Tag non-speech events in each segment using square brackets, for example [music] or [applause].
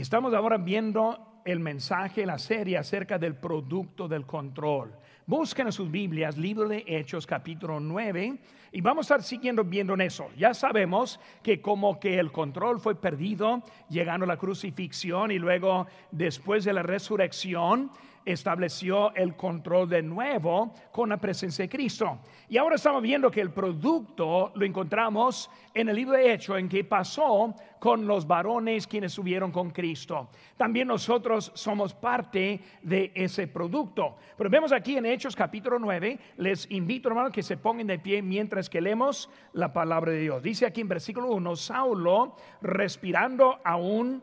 Estamos ahora viendo el mensaje, la serie acerca del producto del control. Busquen en sus Biblias, libro de Hechos, capítulo 9, y vamos a estar siguiendo viendo en eso. Ya sabemos que como que el control fue perdido llegando a la crucifixión y luego después de la resurrección, estableció el control de nuevo con la presencia de Cristo. Y ahora estamos viendo que el producto lo encontramos en el libro de Hechos, en que pasó con los varones quienes subieron con Cristo. También nosotros somos parte de ese producto. Pero vemos aquí en Hechos capítulo 9, les invito hermano que se pongan de pie mientras que leemos la palabra de Dios. Dice aquí en versículo 1, Saulo respirando aún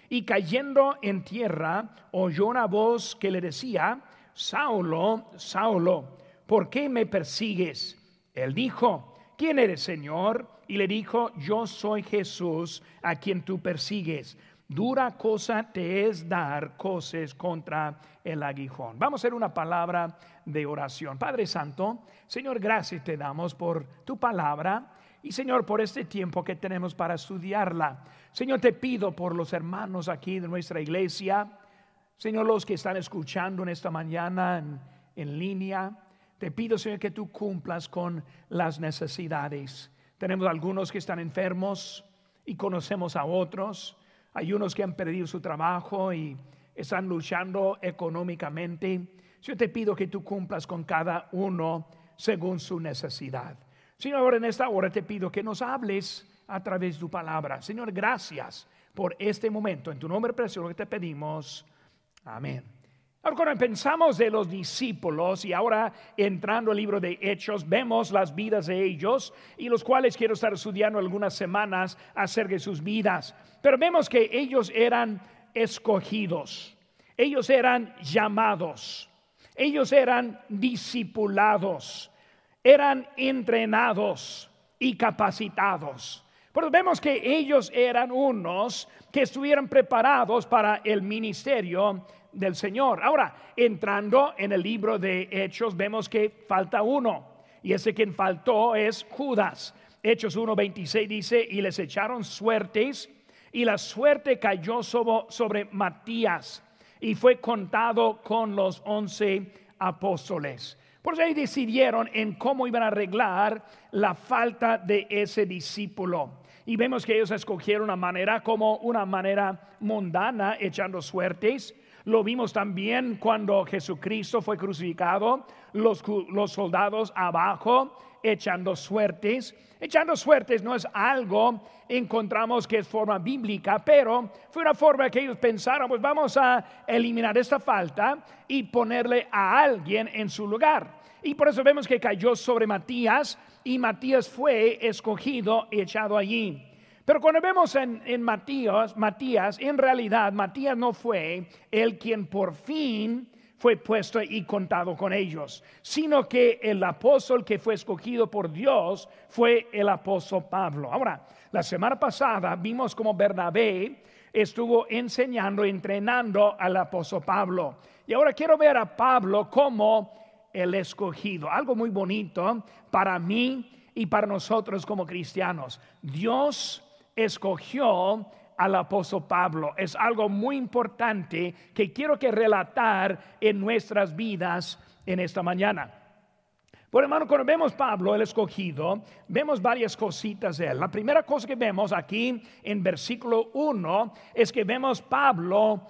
y cayendo en tierra oyó una voz que le decía, Saulo, Saulo, ¿por qué me persigues? Él dijo, ¿quién eres, Señor? Y le dijo, yo soy Jesús a quien tú persigues. Dura cosa te es dar cosas contra el aguijón. Vamos a hacer una palabra de oración. Padre Santo, Señor, gracias te damos por tu palabra y Señor, por este tiempo que tenemos para estudiarla. Señor, te pido por los hermanos aquí de nuestra iglesia, Señor, los que están escuchando en esta mañana en, línea, te pido, Señor, que tú cumplas con las necesidades. Tenemos algunos que están enfermos y conocemos a otros. Hay unos que han perdido su trabajo y están luchando económicamente. Yo te pido que tú cumplas con cada uno según su necesidad. Señor, ahora en esta hora te pido que nos hables a través de tu palabra. Señor, gracias por este momento. En tu nombre precioso que te pedimos. Amén. Ahora cuando pensamos de los discípulos y ahora entrando al libro de Hechos, vemos las vidas de ellos y los cuales quiero estar estudiando algunas semanas acerca de sus vidas. Pero vemos que ellos eran escogidos, ellos eran llamados, ellos eran discipulados eran entrenados y capacitados. Pero vemos que ellos eran unos que estuvieran preparados para el ministerio del Señor. Ahora, entrando en el libro de Hechos, vemos que falta uno. Y ese quien faltó es Judas. Hechos 1.26 dice, y les echaron suertes, y la suerte cayó sobre Matías, y fue contado con los once apóstoles. Por eso ahí decidieron en cómo iban a arreglar la falta de ese discípulo. Y vemos que ellos escogieron una manera como una manera mundana, echando suertes. Lo vimos también cuando Jesucristo fue crucificado, los, los soldados abajo echando suertes. Echando suertes no es algo, encontramos que es forma bíblica, pero fue una forma que ellos pensaron, pues vamos a eliminar esta falta y ponerle a alguien en su lugar. Y por eso vemos que cayó sobre Matías y Matías fue escogido y echado allí. Pero cuando vemos en, en, Matías, Matías, en realidad Matías no fue el quien por fin fue puesto y contado con ellos, sino que el apóstol que fue escogido por Dios fue el apóstol Pablo. Ahora, la semana pasada vimos como Bernabé estuvo enseñando, entrenando al apóstol Pablo. Y ahora quiero ver a Pablo como el escogido, algo muy bonito para mí y para nosotros como cristianos. Dios escogió al apóstol Pablo. Es algo muy importante que quiero que relatar en nuestras vidas en esta mañana. Por hermano, cuando vemos Pablo, el escogido, vemos varias cositas de él. La primera cosa que vemos aquí en versículo 1 es que vemos Pablo,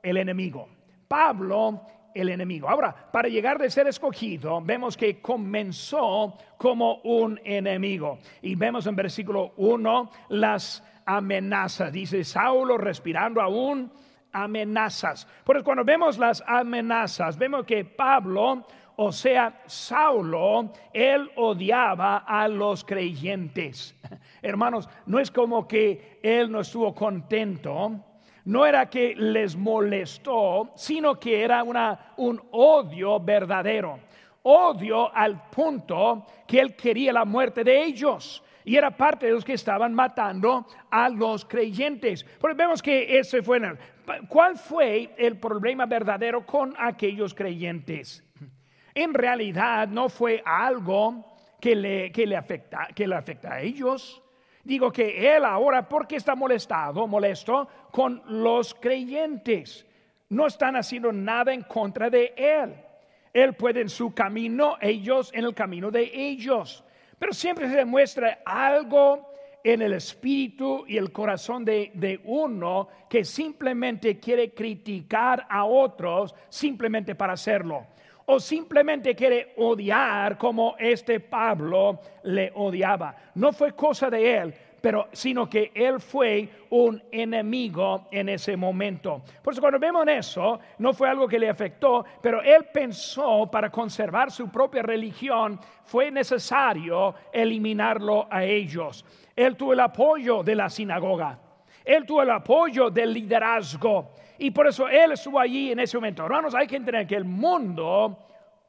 el enemigo. Pablo, el enemigo. Ahora, para llegar de ser escogido, vemos que comenzó como un enemigo. Y vemos en versículo 1 las amenazas. Dice Saulo respirando aún amenazas. Porque cuando vemos las amenazas, vemos que Pablo, o sea, Saulo, él odiaba a los creyentes. [laughs] Hermanos, no es como que él no estuvo contento no era que les molestó, sino que era una, un odio verdadero. Odio al punto que él quería la muerte de ellos. Y era parte de los que estaban matando a los creyentes. Porque vemos que ese fue. ¿Cuál fue el problema verdadero con aquellos creyentes? En realidad no fue algo que le, que le, afecta, que le afecta a ellos. Digo que él ahora, porque está molestado, molesto con los creyentes, no están haciendo nada en contra de él. Él puede en su camino, ellos en el camino de ellos. Pero siempre se demuestra algo en el espíritu y el corazón de, de, uno que simplemente quiere criticar a otros simplemente para hacerlo o simplemente quiere odiar como este Pablo le odiaba. No fue cosa de él, pero sino que él fue un enemigo en ese momento. Por eso cuando vemos eso, no fue algo que le afectó, pero él pensó para conservar su propia religión, fue necesario eliminarlo a ellos. Él tuvo el apoyo de la sinagoga. Él tuvo el apoyo del liderazgo. Y por eso Él estuvo allí en ese momento. Hermanos, hay que entender que el mundo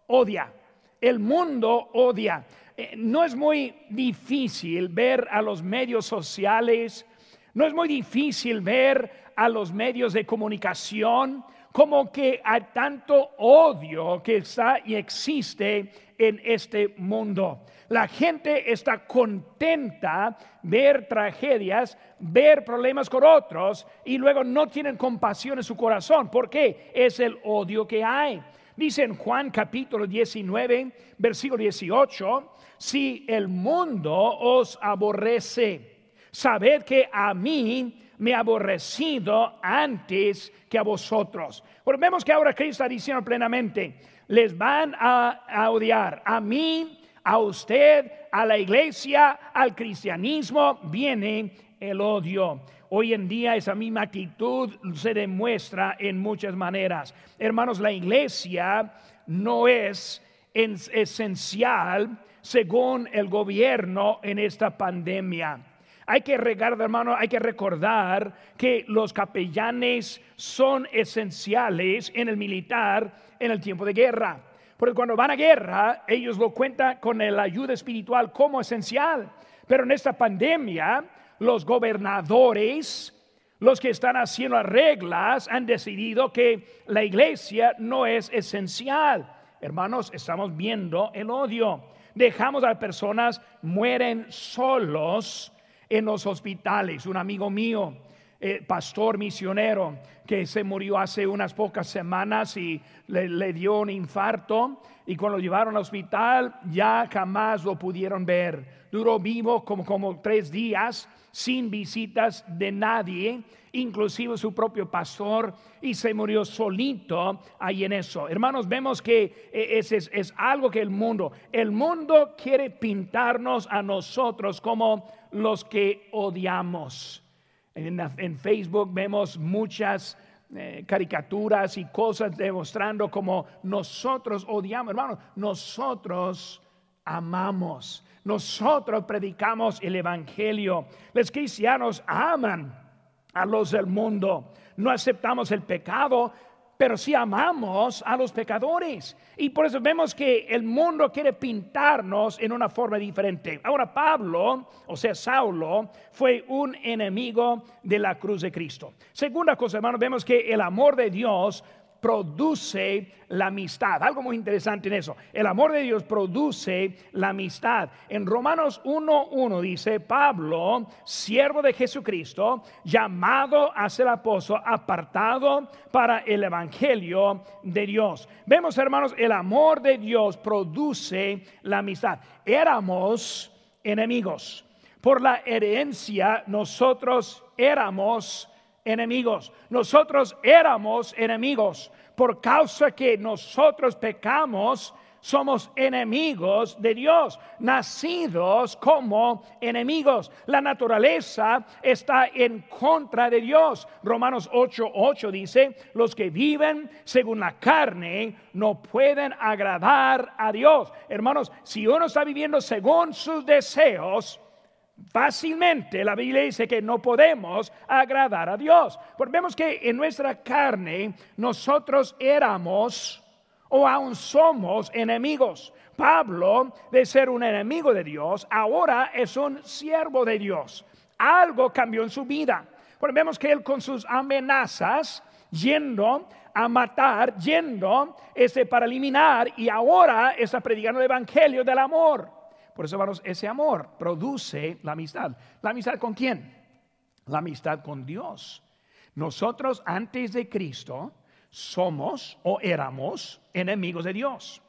odia. El mundo odia. Eh, no es muy difícil ver a los medios sociales, no es muy difícil ver a los medios de comunicación como que hay tanto odio que está y existe en este mundo. La gente está contenta ver tragedias, ver problemas con otros y luego no tienen compasión en su corazón. ¿Por qué? Es el odio que hay. Dice en Juan capítulo 19, versículo 18, si el mundo os aborrece, sabed que a mí me ha aborrecido antes que a vosotros. Vemos que ahora Cristo está diciendo plenamente, les van a, a odiar a mí, a usted, a la iglesia, al cristianismo, viene el odio. Hoy en día esa misma actitud se demuestra en muchas maneras. Hermanos, la iglesia no es esencial según el gobierno en esta pandemia. Hay que regar, hermano, hay que recordar que los capellanes son esenciales en el militar en el tiempo de guerra. Porque cuando van a guerra, ellos lo cuentan con la ayuda espiritual como esencial. Pero en esta pandemia, los gobernadores, los que están haciendo reglas, han decidido que la iglesia no es esencial. Hermanos, estamos viendo el odio. Dejamos a personas mueren solos en los hospitales. Un amigo mío eh, pastor misionero que se murió hace unas pocas semanas y le, dio un infarto y cuando lo llevaron al hospital ya jamás lo pudieron ver. Duró vivo como, como tres días sin visitas de nadie, inclusive su propio pastor, y se murió solito ahí en eso. Hermanos, vemos que eh, es, es, es algo que el mundo, el mundo quiere pintarnos a nosotros como los que odiamos. En, Facebook vemos muchas eh, caricaturas y cosas demostrando como nosotros odiamos, hermanos, nosotros amamos, nosotros predicamos el Evangelio. Los cristianos aman a los del mundo, no aceptamos el pecado, pero si amamos a los pecadores. Y por eso vemos que el mundo quiere pintarnos en una forma diferente. Ahora Pablo, o sea, Saulo, fue un enemigo de la cruz de Cristo. Segunda cosa, hermano, vemos que el amor de Dios produce la amistad. Algo muy interesante en eso. El amor de Dios produce la amistad. En Romanos 1.1 dice, Pablo, siervo de Jesucristo, llamado a ser apóstol, apartado para el Evangelio de Dios. Vemos, hermanos, el amor de Dios produce la amistad. Éramos enemigos. Por la herencia nosotros éramos enemigos. Nosotros éramos enemigos. Por causa que nosotros pecamos, somos enemigos de Dios, nacidos como enemigos. La naturaleza está en contra de Dios. Romanos 8:8 dice, los que viven según la carne no pueden agradar a Dios. Hermanos, si uno está viviendo según sus deseos, Fácilmente la Biblia dice que no podemos agradar a Dios. Porque vemos que en nuestra carne nosotros éramos o aún somos enemigos. Pablo, de ser un enemigo de Dios, ahora es un siervo de Dios. Algo cambió en su vida. Porque vemos que él con sus amenazas, yendo a matar, yendo este, para eliminar, y ahora está predicando el evangelio del amor. Por eso, hermanos, ese amor produce la amistad. ¿La amistad con quién? La amistad con Dios. Nosotros antes de Cristo somos o éramos enemigos de Dios.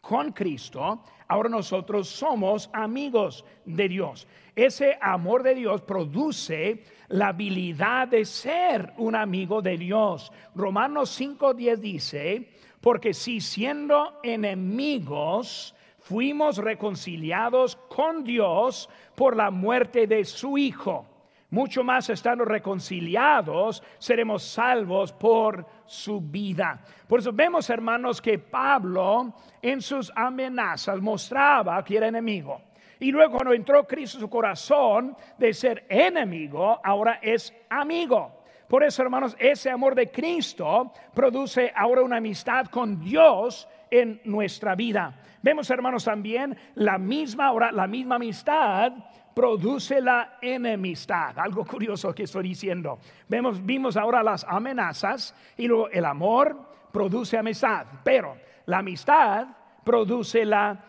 Con Cristo, ahora nosotros somos amigos de Dios. Ese amor de Dios produce la habilidad de ser un amigo de Dios. Romanos 5:10 dice, porque si siendo enemigos fuimos reconciliados con Dios por la muerte de su Hijo. Mucho más estando reconciliados, seremos salvos por su vida. Por eso vemos, hermanos, que Pablo en sus amenazas mostraba que era enemigo. Y luego cuando entró Cristo en su corazón de ser enemigo, ahora es amigo. Por eso, hermanos, ese amor de Cristo produce ahora una amistad con Dios en nuestra vida. Vemos, hermanos, también la misma, la misma amistad produce la enemistad. Algo curioso que estoy diciendo. Vemos, vimos ahora las amenazas y luego el amor produce amistad, pero la amistad produce la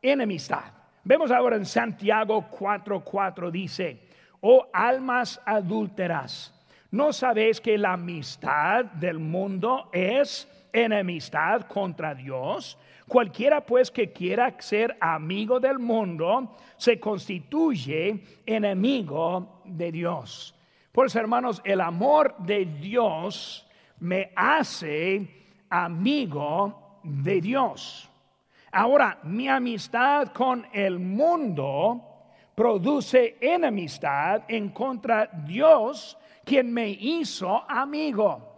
enemistad. Vemos ahora en Santiago 4:4 dice, oh almas adúlteras, ¿no sabéis que la amistad del mundo es enemistad contra Dios? Cualquiera pues que quiera ser amigo del mundo se constituye enemigo de Dios. Por eso, hermanos, el amor de Dios me hace amigo de Dios. Ahora, mi amistad con el mundo produce enemistad en contra Dios, quien me hizo amigo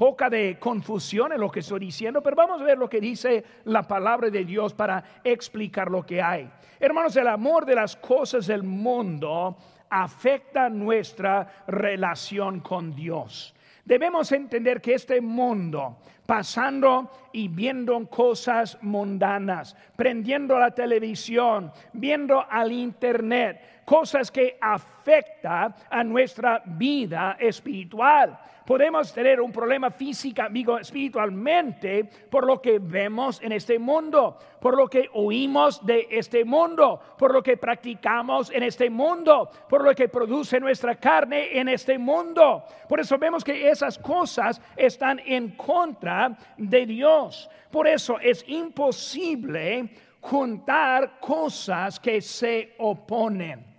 poca de confusión en lo que estoy diciendo, pero vamos a ver lo que dice la palabra de Dios para explicar lo que hay. Hermanos, el amor de las cosas del mundo afecta nuestra relación con Dios. Debemos entender que este mundo, pasando y viendo cosas mundanas, prendiendo la televisión, viendo al internet, cosas que afectan a nuestra vida espiritual podemos tener un problema físico, amigo, espiritualmente por lo que vemos en este mundo, por lo que oímos de este mundo, por lo que practicamos en este mundo, por lo que produce nuestra carne en este mundo. Por eso vemos que esas cosas están en contra de Dios. Por eso es imposible juntar cosas que se oponen.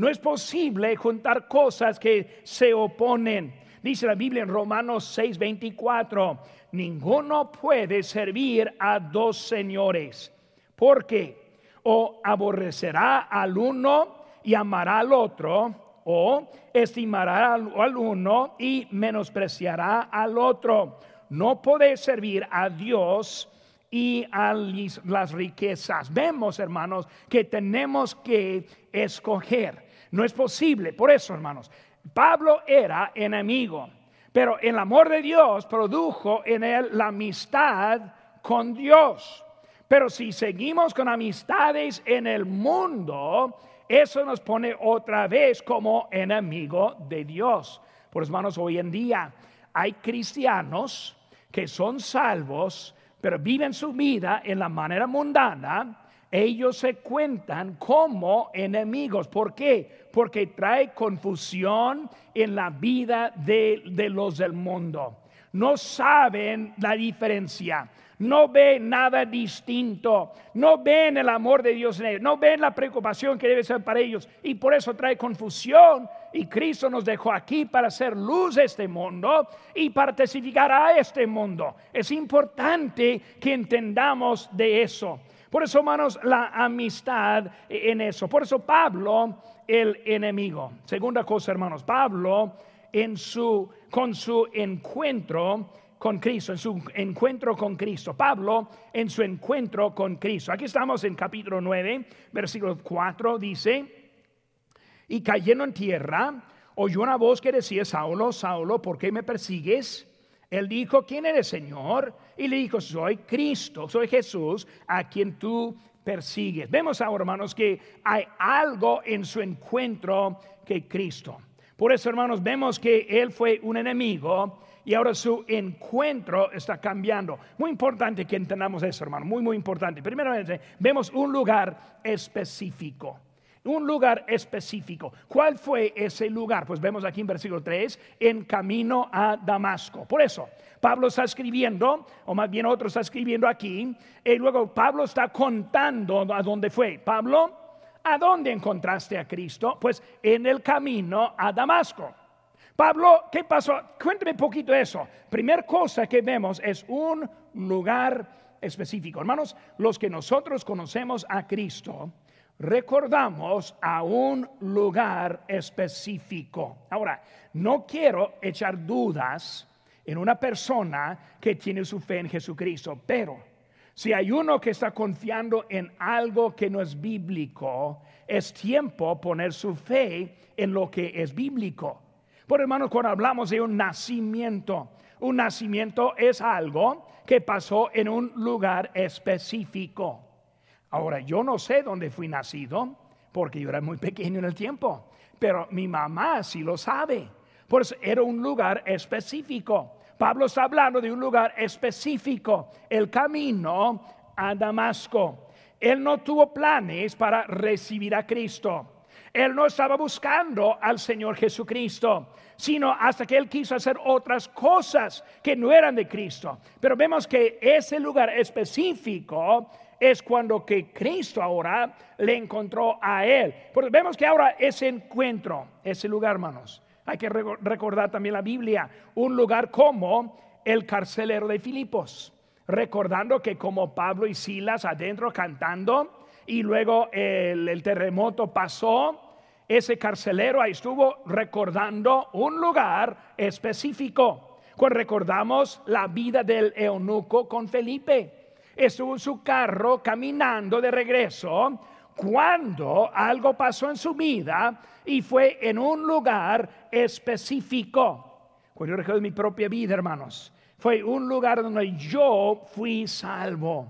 No es posible juntar cosas que se oponen. Dice la Biblia en Romanos 6:24, ninguno puede servir a dos señores, porque o aborrecerá al uno y amará al otro, o estimará al, uno y menospreciará al otro. No puede servir a Dios y a las riquezas. Vemos, hermanos, que tenemos que escoger. No es posible. Por eso, hermanos, Pablo era enemigo, pero el amor de Dios produjo en él la amistad con Dios. Pero si seguimos con amistades en el mundo, eso nos pone otra vez como enemigo de Dios. Por hermanos, hoy en día hay cristianos que son salvos, pero viven su vida en la manera mundana ellos se cuentan como enemigos. ¿Por qué? Porque trae confusión en la vida de, los del mundo. No saben la diferencia no ven nada distinto, no ven el amor de Dios en ellos, no ven la preocupación que debe ser para ellos y por eso trae confusión. Y Cristo nos dejó aquí para hacer luz a este mundo y para testificar a este mundo. Es importante que entendamos de eso. Por eso, hermanos, la amistad en eso. Por eso Pablo, el enemigo. Segunda cosa, hermanos, Pablo en su, con su encuentro con Cristo, en su encuentro con Cristo. Pablo en su encuentro con Cristo. Aquí estamos en capítulo 9, versículo 4, dice, y cayendo en tierra, oyó una voz que decía, Saulo, Saulo, ¿por qué me persigues? Él dijo, ¿quién eres, Señor? Y le dijo, soy Cristo, soy Jesús, a quien tú persigues. Vemos ahora, hermanos, que hay algo en su encuentro que Cristo. Por eso, hermanos, vemos que él fue un enemigo y ahora su encuentro está cambiando. Muy importante que entendamos eso, hermano, muy, muy importante. Primeramente, vemos un lugar específico. Un lugar específico. ¿Cuál fue ese lugar? Pues vemos aquí en versículo 3, en camino a Damasco. Por eso, Pablo está escribiendo, o más bien otro está escribiendo aquí, y luego Pablo está contando a dónde fue. Pablo, ¿a dónde encontraste a Cristo? Pues en el camino a Damasco. Pablo, ¿qué pasó? Cuénteme un poquito eso. Primera cosa que vemos es un lugar específico. Hermanos, los que nosotros conocemos a Cristo, recordamos a un lugar específico. Ahora, no quiero echar dudas en una persona que tiene su fe en Jesucristo, pero si hay uno que está confiando en algo que no es bíblico, es tiempo poner su fe en lo que es bíblico. Por hermanos, cuando hablamos de un nacimiento, un nacimiento es algo que pasó en un lugar específico. Ahora, yo no sé dónde fui nacido, porque yo era muy pequeño en el tiempo, pero mi mamá sí lo sabe. Por eso era un lugar específico. Pablo está hablando de un lugar específico, el camino a Damasco. Él no tuvo planes para recibir a Cristo. Él no estaba buscando al Señor Jesucristo, sino hasta que él quiso hacer otras cosas que no eran de Cristo. Pero vemos que ese lugar específico es cuando que Cristo ahora le encontró a él. Porque vemos que ahora ese encuentro, ese lugar, hermanos, hay que recordar también la Biblia, un lugar como el carcelero de Filipos, recordando que como Pablo y Silas adentro cantando y luego el, el terremoto pasó, ese carcelero ahí estuvo recordando un lugar específico. Cuando recordamos la vida del eunuco con Felipe estuvo en su carro caminando de regreso cuando algo pasó en su vida y fue en un lugar específico. Cuando yo recuerdo mi propia vida, hermanos, fue un lugar donde yo fui salvo.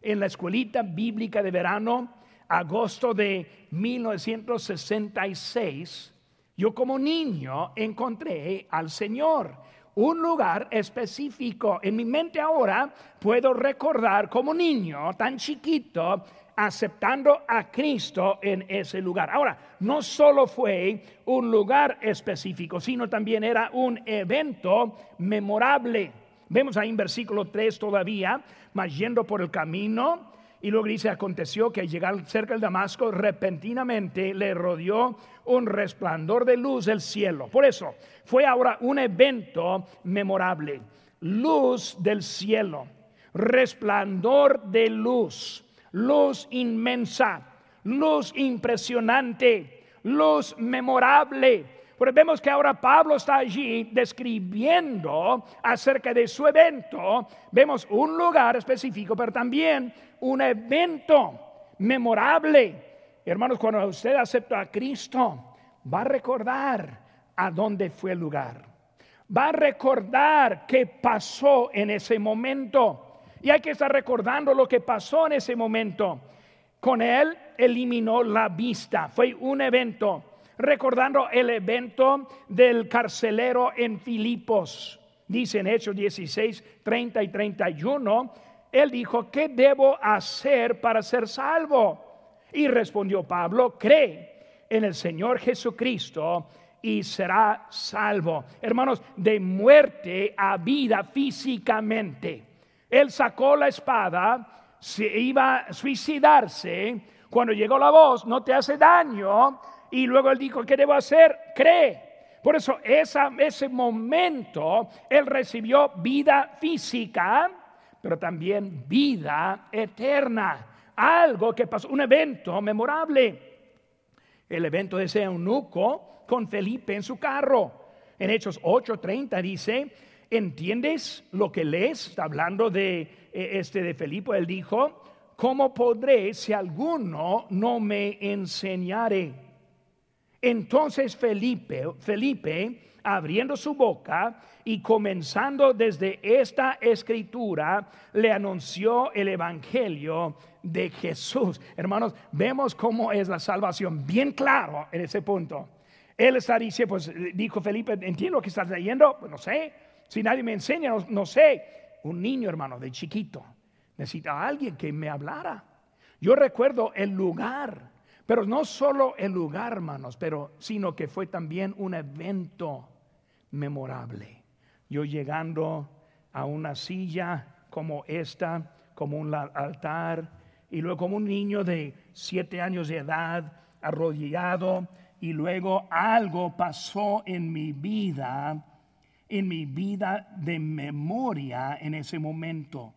En la escuelita bíblica de verano, agosto de 1966, yo como niño encontré al Señor un lugar específico. En mi mente ahora puedo recordar como niño tan chiquito aceptando a Cristo en ese lugar. Ahora, no solo fue un lugar específico, sino también era un evento memorable. Vemos ahí en versículo 3 todavía, mas yendo por el camino, y luego dice, aconteció que al llegar cerca del Damasco, repentinamente le rodeó un resplandor de luz del cielo. Por eso, fue ahora un evento memorable. Luz del cielo, resplandor de luz, luz inmensa, luz impresionante, luz memorable pero vemos que ahora Pablo está allí describiendo acerca de su evento. Vemos un lugar específico, pero también un evento memorable. Hermanos, cuando usted acepta a Cristo, va a recordar a dónde fue el lugar. Va a recordar qué pasó en ese momento. Y hay que estar recordando lo que pasó en ese momento. Con él eliminó la vista. Fue un evento recordando el evento del carcelero en Filipos. Dice en Hechos 16, 30 y 31, él dijo, ¿qué debo hacer para ser salvo? Y respondió Pablo, cree en el Señor Jesucristo y será salvo. Hermanos, de muerte a vida físicamente. Él sacó la espada, se iba a suicidarse. Cuando llegó la voz, no te hace daño, y luego él dijo, ¿qué debo hacer? Cree. Por eso esa, ese momento él recibió vida física, pero también vida eterna. Algo que pasó, un evento memorable. El evento de ese eunuco con Felipe en su carro. En Hechos 8:30 dice, ¿entiendes lo que lees? Está hablando de eh, este de Felipe. Él dijo, ¿cómo podré si alguno no me enseñare? Entonces Felipe, Felipe, abriendo su boca y comenzando desde esta escritura, le anunció el Evangelio de Jesús. Hermanos, vemos cómo es la salvación, bien claro en ese punto. Él está diciendo, pues dijo Felipe, entiendo lo que estás leyendo, pues no sé, si nadie me enseña, no, sé. Un niño, hermano, de chiquito, necesita a alguien que me hablara. Yo recuerdo el lugar, pero no solo el lugar, hermanos, pero sino que fue también un evento memorable. Yo llegando a una silla como esta, como un altar, y luego como un niño de siete años de edad, arrodillado, y luego algo pasó en mi vida, en mi vida de memoria en ese momento.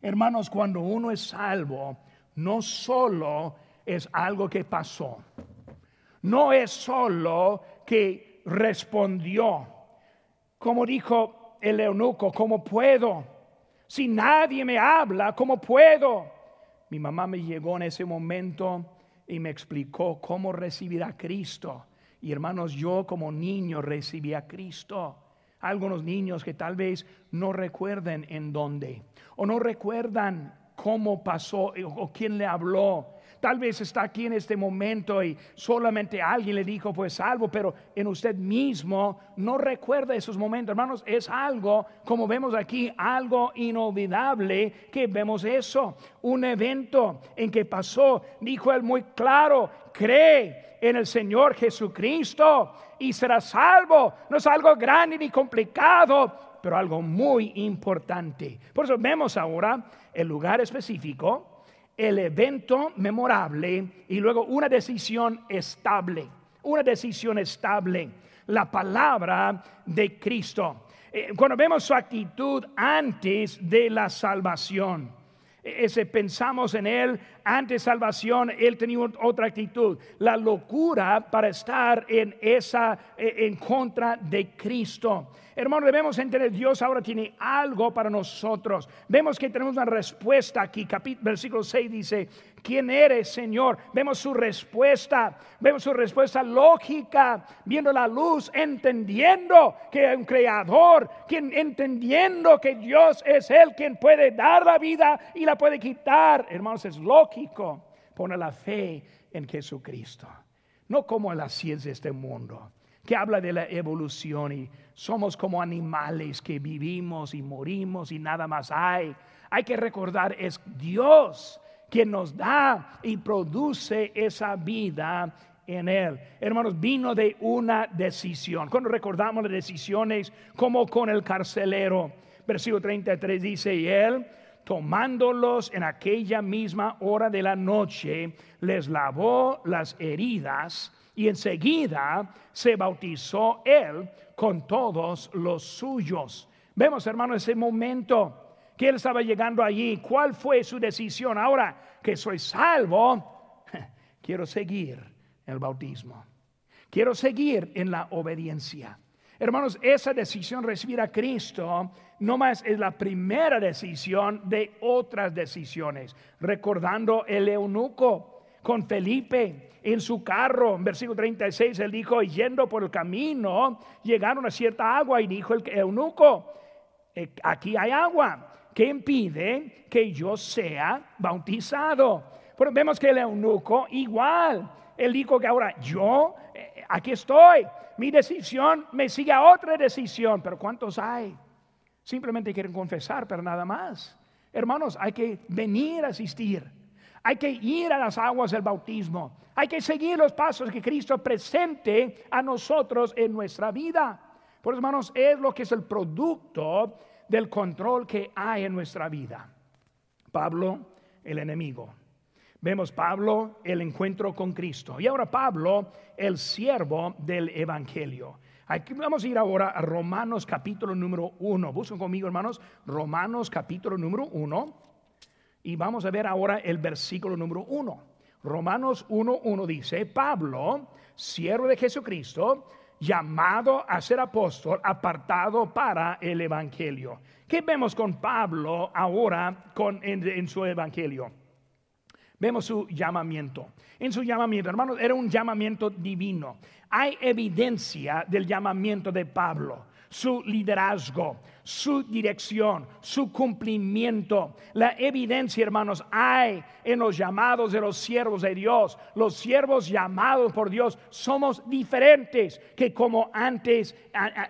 Hermanos, cuando uno es salvo, no solo es algo que pasó, no es solo que respondió, como dijo el eunuco, ¿cómo puedo? Si nadie me habla, ¿cómo puedo? Mi mamá me llegó en ese momento y me explicó cómo recibir a Cristo. Y hermanos, yo como niño recibí a Cristo. Algunos niños que tal vez no recuerden en dónde o no recuerdan cómo pasó o quién le habló. Tal vez está aquí en este momento y solamente alguien le dijo, pues salvo, pero en usted mismo no recuerda esos momentos. Hermanos, es algo, como vemos aquí, algo inolvidable que vemos eso. Un evento en que pasó, dijo él muy claro, cree en el Señor Jesucristo y será salvo. No es algo grande ni complicado, pero algo muy importante. Por eso vemos ahora el lugar específico el evento memorable y luego una decisión estable, una decisión estable, la palabra de Cristo. Eh, cuando vemos su actitud antes de la salvación, ese pensamos en él antes salvación, él tenía otra actitud, la locura para estar en esa e, en contra de Cristo. Hermano, debemos entender, Dios ahora tiene algo para nosotros. Vemos que tenemos una respuesta aquí. Capítulo, versículo 6 dice, ¿quién eres, Señor? Vemos su respuesta, vemos su respuesta lógica, viendo la luz, entendiendo que hay un creador, quien, entendiendo que Dios es Él quien puede dar la vida y la puede quitar. Hermanos, es lógico poner la fe en Jesucristo, no como en la ciencia de este mundo que habla de la evolución y somos como animales que vivimos y morimos y nada más hay. Hay que recordar, es Dios quien nos da y produce esa vida en Él. Hermanos, vino de una decisión. Cuando recordamos las decisiones, como con el carcelero, versículo 33 dice, y Él, tomándolos en aquella misma hora de la noche, les lavó las heridas y enseguida se bautizó él con todos los suyos. Vemos, hermano, ese momento que él estaba llegando allí. ¿Cuál fue su decisión? Ahora que soy salvo, [laughs] quiero seguir el bautismo. Quiero seguir en la obediencia. Hermanos, esa decisión recibir a Cristo no más es la primera decisión de otras decisiones. Recordando el eunuco con Felipe, en su carro. En versículo 36 él dijo, yendo por el camino, llegaron a cierta agua y dijo el eunuco, eh, aquí hay agua, que impide que yo sea bautizado? Vemos que el eunuco igual, él dijo que ahora yo, eh, aquí estoy, mi decisión me sigue a otra decisión, pero ¿cuántos hay? Simplemente quieren confesar, pero nada más. Hermanos, hay que venir a asistir. Hay que ir a las aguas del bautismo. Hay que seguir los pasos que Cristo presente a nosotros en nuestra vida. Por hermanos, es lo que es el producto del control que hay en nuestra vida. Pablo, el enemigo. Vemos Pablo, el encuentro con Cristo. Y ahora Pablo, el siervo del Evangelio. Aquí vamos a ir ahora a Romanos capítulo número uno. Busquen conmigo, hermanos, Romanos capítulo número uno. Y vamos a ver ahora el versículo número uno. Romanos 1.1 dice, Pablo, siervo de Jesucristo, llamado a ser apóstol, apartado para el Evangelio. ¿Qué vemos con Pablo ahora con, en, su Evangelio? Vemos su llamamiento. En su llamamiento, hermanos, era un llamamiento divino. Hay evidencia del llamamiento de Pablo su liderazgo, su dirección, su cumplimiento. La evidencia, hermanos, hay en los llamados de los siervos de Dios. Los siervos llamados por Dios somos diferentes que como antes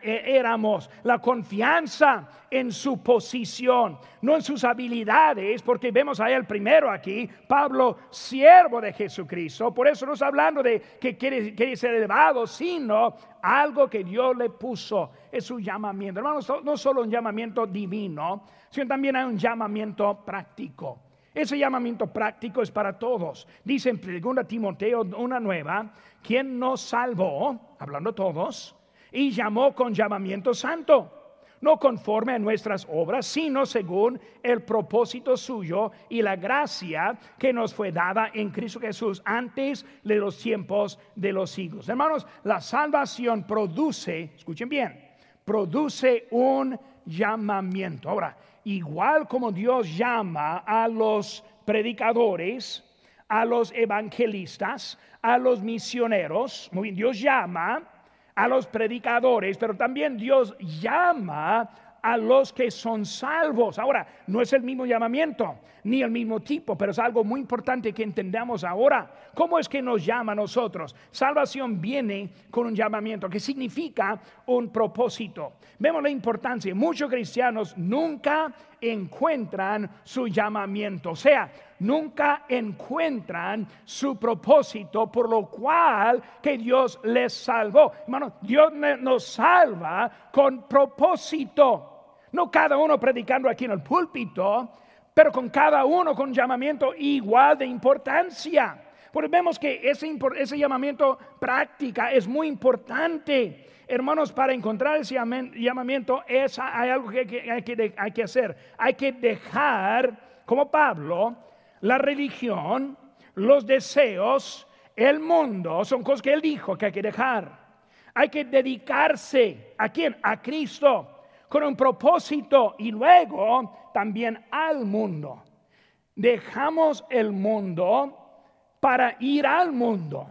e, éramos. La confianza en su posición, no en sus habilidades, porque vemos a él primero aquí, Pablo, siervo de Jesucristo. Por eso no está hablando de que quiere, quiere ser elevado, sino algo que Dios le puso, es su llamamiento. Hermanos, no solo llamamiento divino, sino también hay un llamamiento práctico. Ese llamamiento práctico es para todos. Dice en 2 Timoteo una nueva, quien nos salvó, hablando todos, y llamó con llamamiento santo no conforme a nuestras obras, sino según el propósito suyo y la gracia que nos fue dada en Cristo Jesús antes de los tiempos de los siglos. Hermanos, la salvación produce, escuchen bien, produce un llamamiento. Ahora, igual como Dios llama a los predicadores, a los evangelistas, a los misioneros, muy bien, Dios llama a los predicadores, pero también Dios llama a los que son salvos. Ahora, no es el mismo llamamiento ni el mismo tipo, pero es algo muy importante que entendamos ahora. ¿Cómo es que nos llama a nosotros? Salvación viene con un llamamiento que significa un propósito. Vemos la importancia. Muchos cristianos nunca encuentran su llamamiento, o sea, nunca encuentran su propósito por lo cual que Dios les salvó. Hermano, Dios nos salva con propósito. No cada uno predicando aquí en el púlpito, pero con cada uno con llamamiento igual de importancia. Porque vemos que ese, ese llamamiento práctica es muy importante. Hermanos, para encontrar ese llamamiento es, hay algo que, hay, que hay que hacer. Hay que dejar, como Pablo, la religión, los deseos, el mundo, son cosas que él dijo que hay que dejar. Hay que dedicarse a quién? A Cristo con un propósito y luego también al mundo. Dejamos el mundo para ir al mundo.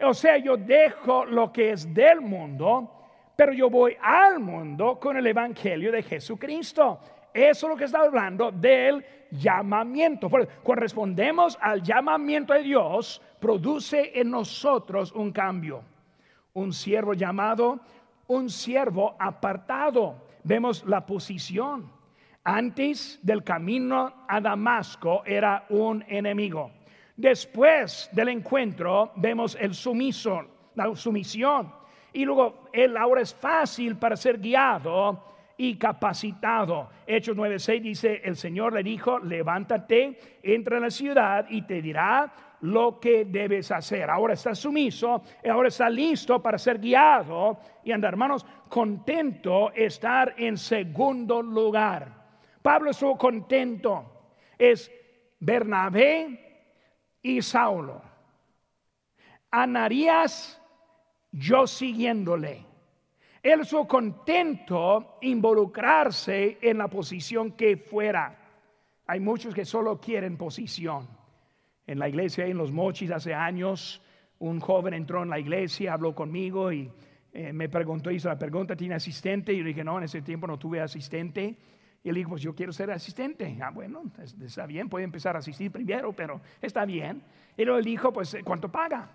O sea, yo dejo lo que es del mundo, pero yo voy al mundo con el Evangelio de Jesucristo. Eso es lo que está hablando del llamamiento. Cuando respondemos al llamamiento de Dios, produce en nosotros un cambio. Un siervo llamado, un siervo apartado vemos la posición. Antes del camino a Damasco era un enemigo. Después del encuentro vemos el sumiso, la sumisión. Y luego él ahora es fácil para ser guiado y capacitado. Hechos 9:6 dice, el Señor le dijo, levántate, entra en la ciudad y te dirá lo que debes hacer. Ahora está sumiso, ahora está listo para ser guiado y andar, hermanos, contento estar en segundo lugar. Pablo estuvo contento. Es Bernabé y Saulo. Anarías, yo siguiéndole. Él estuvo contento involucrarse en la posición que fuera. Hay muchos que solo quieren posición. En la iglesia en Los Mochis hace años, un joven entró en la iglesia, habló conmigo y eh, me preguntó, hizo la pregunta, ¿tiene asistente? Y yo dije, no, en ese tiempo no tuve asistente. Y él dijo, pues yo quiero ser asistente. Ah, bueno, está bien, puede empezar a asistir primero, pero está bien. Y luego él dijo, pues, ¿cuánto paga?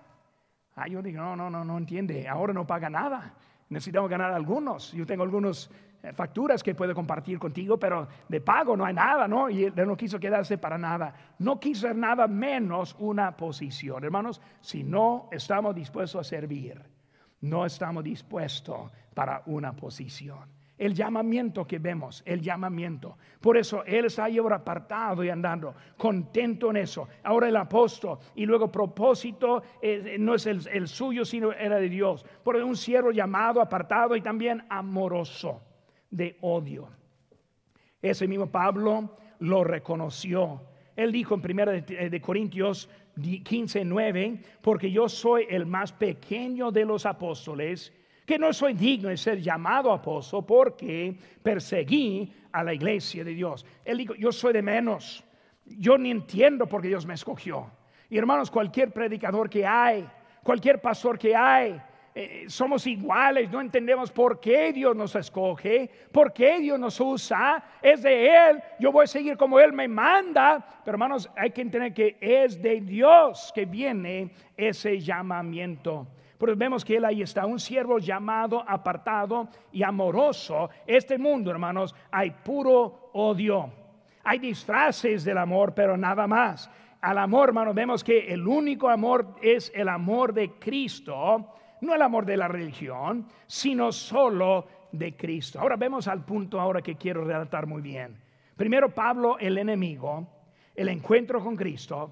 Ah, yo digo, no, no, no, no entiende, ahora no paga nada. Necesitamos ganar algunos. Yo tengo algunos eh, facturas que puedo compartir contigo, pero de pago no hay nada, ¿no? Y él no quiso quedarse para nada. No quiso ser nada menos una posición. Hermanos, si no estamos dispuestos a servir, no estamos dispuestos para una posición. El llamamiento que vemos, el llamamiento. Por eso Él está ahí ahora apartado y andando, contento en eso. Ahora el apóstol y luego propósito eh, no es el, suyo, sino era de Dios. Por un siervo llamado, apartado y también amoroso de odio. Ese mismo Pablo lo reconoció. Él dijo en 1 de, Corintios 15, 9, porque yo soy el más pequeño de los apóstoles, que no soy digno de ser llamado apóstol porque perseguí a la iglesia de Dios. Él dijo, yo soy de menos. yo ni entiendo por qué Dios me escogió. Y hermanos, cualquier predicador que hay, cualquier pastor que hay, eh, somos iguales, no entendemos por qué Dios nos escoge, por qué Dios nos usa, es de Él, yo voy a seguir como Él me manda, pero hermanos, hay que entender que es de Dios que viene ese llamamiento. Pero vemos que Él ahí está, un siervo llamado, apartado y amoroso. Este mundo, hermanos, hay puro odio. Hay disfraces del amor, pero nada más. Al amor, hermanos, vemos que el único amor es el amor de Cristo no el amor de la religión, sino solo de Cristo. Ahora vemos al punto ahora que quiero relatar muy bien. Primero Pablo, el enemigo, el encuentro con Cristo,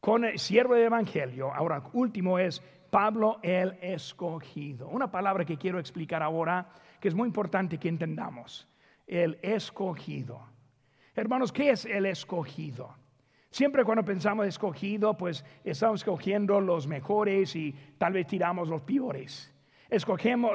con el siervo del Evangelio. Ahora último es Pablo el escogido. Una palabra que quiero explicar ahora que es muy importante que entendamos. El escogido. Hermanos, ¿qué es el escogido? Siempre cuando pensamos escogido, pues estamos escogiendo los mejores y tal vez tiramos los peores. Escogemos,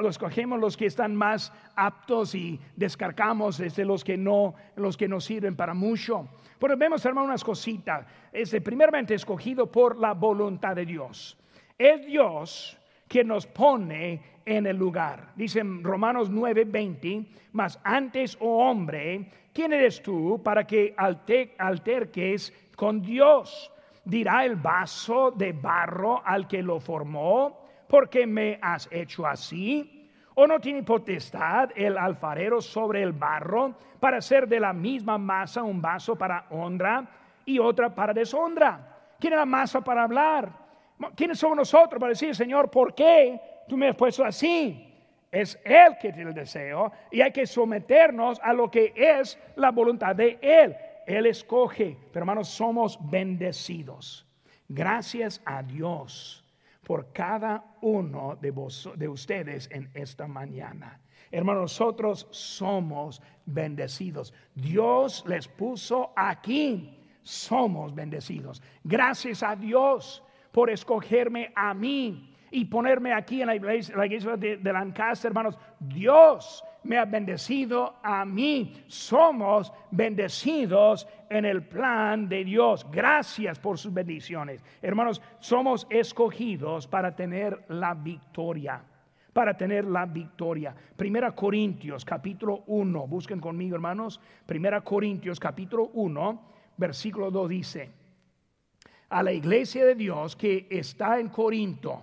los que están más aptos y descargamos desde los que no, los que no sirven para mucho. Pero vemos, hermano, unas cositas. Es primeramente escogido por la voluntad de Dios. Es Dios quien nos pone en el lugar. Dice Romanos 9:20, mas antes, oh hombre, ¿quién eres tú para que alterques con Dios. Dirá el vaso de barro al que lo formó, porque me has hecho así? ¿O no tiene potestad el alfarero sobre el barro para hacer de la misma masa un vaso para honra y otra para deshonra? ¿Quién es la masa para hablar? ¿Quiénes somos nosotros para decir, Señor, ¿por qué tú me has puesto así? Es Él que tiene el deseo y hay que someternos a lo que es la voluntad de Él. Él escoge, pero hermanos, somos bendecidos. Gracias a Dios por cada uno de, vos, de ustedes en esta mañana. Hermanos, nosotros somos bendecidos. Dios les puso aquí. Somos bendecidos. Gracias a Dios por escogerme a mí y ponerme aquí en la iglesia, de, de Lancaster, hermanos. Dios me ha bendecido a mí. Somos bendecidos en el plan de Dios. Gracias por sus bendiciones. Hermanos, somos escogidos para tener la victoria. Para tener la victoria. Primera Corintios capítulo 1. Busquen conmigo, hermanos. Primera Corintios capítulo 1, versículo 2 dice. A la iglesia de Dios que está en Corinto,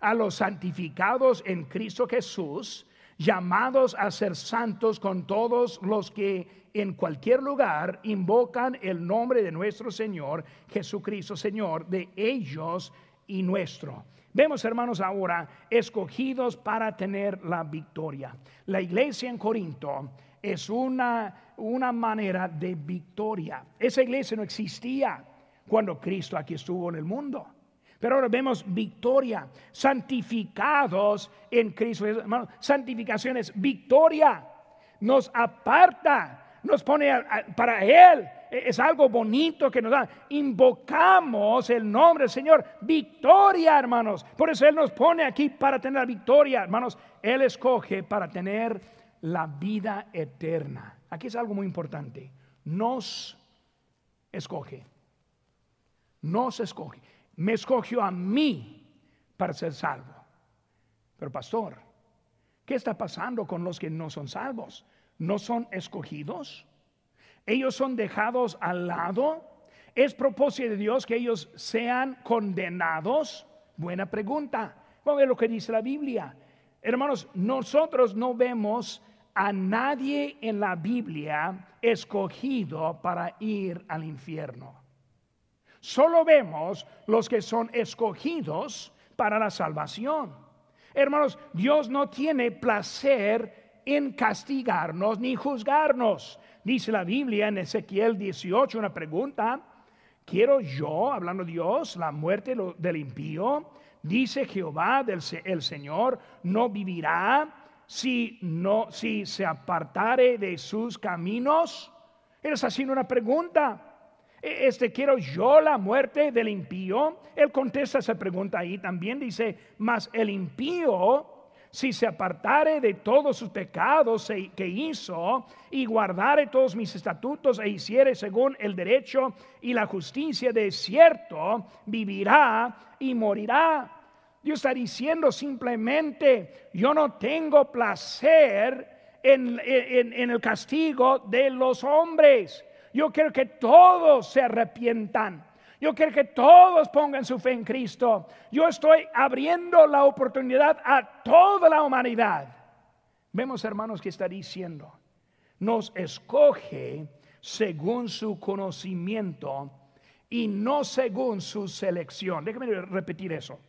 a los santificados en Cristo Jesús, llamados a ser santos con todos los que en cualquier lugar invocan el nombre de nuestro Señor Jesucristo, Señor, de ellos y nuestro. Vemos, hermanos, ahora escogidos para tener la victoria. La iglesia en Corinto es una, una manera de victoria. Esa iglesia no existía cuando Cristo aquí estuvo en el mundo. Pero ahora vemos victoria, santificados en Cristo. Hermano, santificación es victoria. Nos aparta, nos pone para Él. E, es algo bonito que nos da. Invocamos el nombre del Señor. Victoria, hermanos. Por eso Él nos pone aquí para tener la victoria, hermanos. Él escoge para tener la vida eterna. Aquí es algo muy importante. Nos escoge. Nos escoge me escogió a mí para ser salvo. Pero pastor, ¿qué está pasando con los que no son salvos? ¿No son escogidos? ¿Ellos son dejados al lado? ¿Es propósito de Dios que ellos sean condenados? Buena pregunta. Vamos a ver lo que dice la Biblia. Hermanos, nosotros no vemos a nadie en la Biblia escogido para ir al infierno. Solo vemos los que son escogidos para la salvación. Hermanos, Dios no tiene placer en castigarnos ni juzgarnos. Dice la Biblia en Ezequiel 18 una pregunta. ¿Quiero yo, hablando Dios, la muerte del impío? Dice Jehová del el Señor, no vivirá si no si se apartare de sus caminos. Él está haciendo una pregunta. E, este, quiero yo la muerte del impío. Él contesta esa pregunta ahí también. Dice, mas el impío si se apartare de todos sus pecados que hizo y guardare todos mis estatutos e hiciere según el derecho y la justicia de cierto, vivirá y morirá. Dios está diciendo simplemente, yo no tengo placer en, en el castigo de los hombres. Yo quiero que todos se arrepientan. Yo quiero que todos pongan su fe en Cristo. Yo estoy abriendo la oportunidad a toda la humanidad. Vemos, hermanos, que está diciendo, nos escoge según su conocimiento y no según su selección. Déjame repetir eso.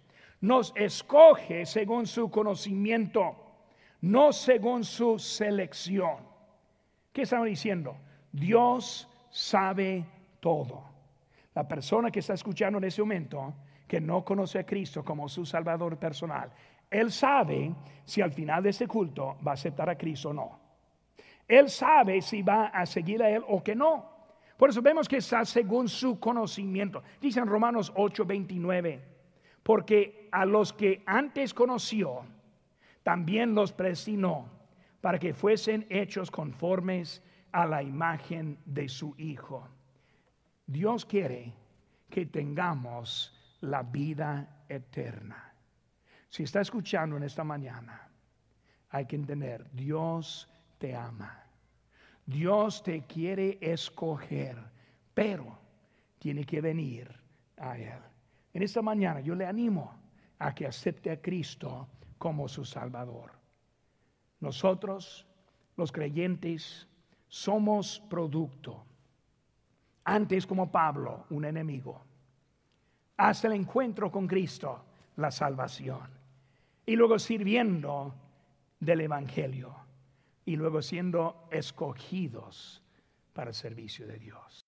Nos escoge según su conocimiento, no según su selección. ¿Qué estamos diciendo? Dios sabe todo. La persona que está escuchando en ese momento, que no conoce a Cristo como su Salvador personal, él sabe si al final de ese culto va a aceptar a Cristo o no. Él sabe si va a seguir a Él o que no. Por eso vemos que está según su conocimiento. Dice en Romanos 8:29, porque a los que antes conoció, también los predestinó para que fuesen hechos conformes a la imagen de su Hijo Dios quiere que tengamos la vida eterna. Si está escuchando en esta mañana, hay que entender, Dios te ama. Dios te quiere escoger, pero tiene que venir a Él. En esta mañana yo le animo a que acepte a Cristo como su Salvador. Nosotros, los creyentes, somos producto. Antes como Pablo, un enemigo, hasta el encuentro con Cristo, la salvación, y luego sirviendo del Evangelio, y luego siendo escogidos para el servicio de Dios.